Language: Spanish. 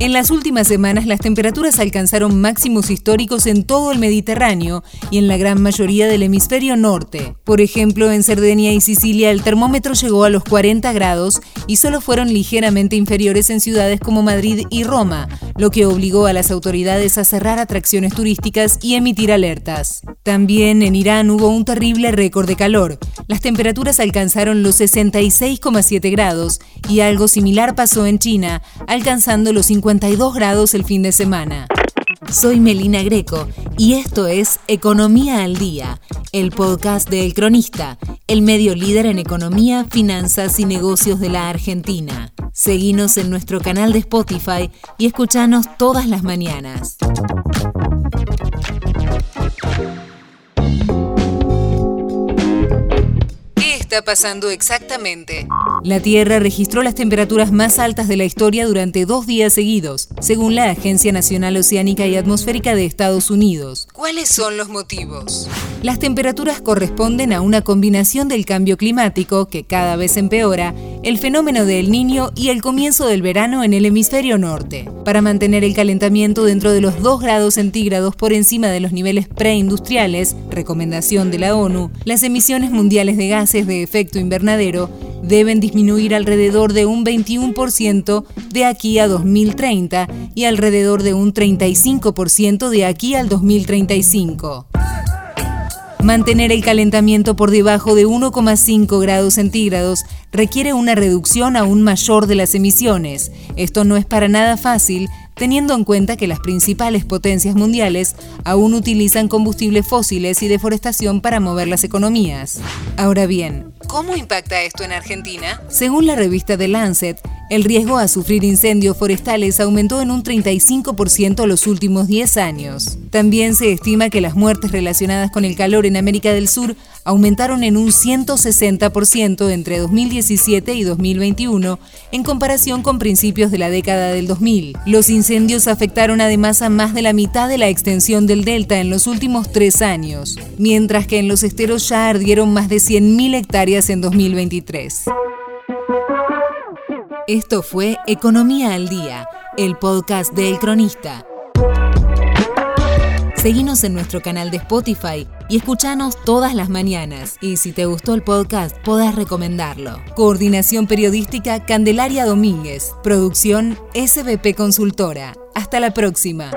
En las últimas semanas las temperaturas alcanzaron máximos históricos en todo el Mediterráneo y en la gran mayoría del hemisferio norte. Por ejemplo, en Cerdeña y Sicilia el termómetro llegó a los 40 grados y solo fueron ligeramente inferiores en ciudades como Madrid y Roma, lo que obligó a las autoridades a cerrar atracciones turísticas y emitir alertas. También en Irán hubo un terrible récord de calor. Las temperaturas alcanzaron los 66,7 grados y algo similar pasó en China, alcanzando los 50 grados el fin de semana. Soy Melina Greco y esto es Economía al Día, el podcast de El Cronista, el medio líder en economía, finanzas y negocios de la Argentina. Seguinos en nuestro canal de Spotify y escuchanos todas las mañanas. pasando exactamente? La Tierra registró las temperaturas más altas de la historia durante dos días seguidos, según la Agencia Nacional Oceánica y Atmosférica de Estados Unidos. ¿Cuáles son los motivos? Las temperaturas corresponden a una combinación del cambio climático, que cada vez empeora, el fenómeno del niño y el comienzo del verano en el hemisferio norte. Para mantener el calentamiento dentro de los 2 grados centígrados por encima de los niveles preindustriales, recomendación de la ONU, las emisiones mundiales de gases de efecto invernadero deben disminuir alrededor de un 21% de aquí a 2030 y alrededor de un 35% de aquí al 2035. Mantener el calentamiento por debajo de 1,5 grados centígrados requiere una reducción aún mayor de las emisiones. Esto no es para nada fácil, teniendo en cuenta que las principales potencias mundiales aún utilizan combustibles fósiles y deforestación para mover las economías. Ahora bien, ¿Cómo impacta esto en Argentina? Según la revista The Lancet, el riesgo a sufrir incendios forestales aumentó en un 35% los últimos 10 años. También se estima que las muertes relacionadas con el calor en América del Sur aumentaron en un 160% entre 2017 y 2021 en comparación con principios de la década del 2000. Los incendios afectaron además a más de la mitad de la extensión del delta en los últimos tres años, mientras que en los esteros ya ardieron más de 100.000 hectáreas en 2023. Esto fue Economía al Día, el podcast de El Cronista. Seguinos en nuestro canal de Spotify y escuchanos todas las mañanas. Y si te gustó el podcast, podés recomendarlo. Coordinación Periodística Candelaria Domínguez. Producción SBP Consultora. Hasta la próxima.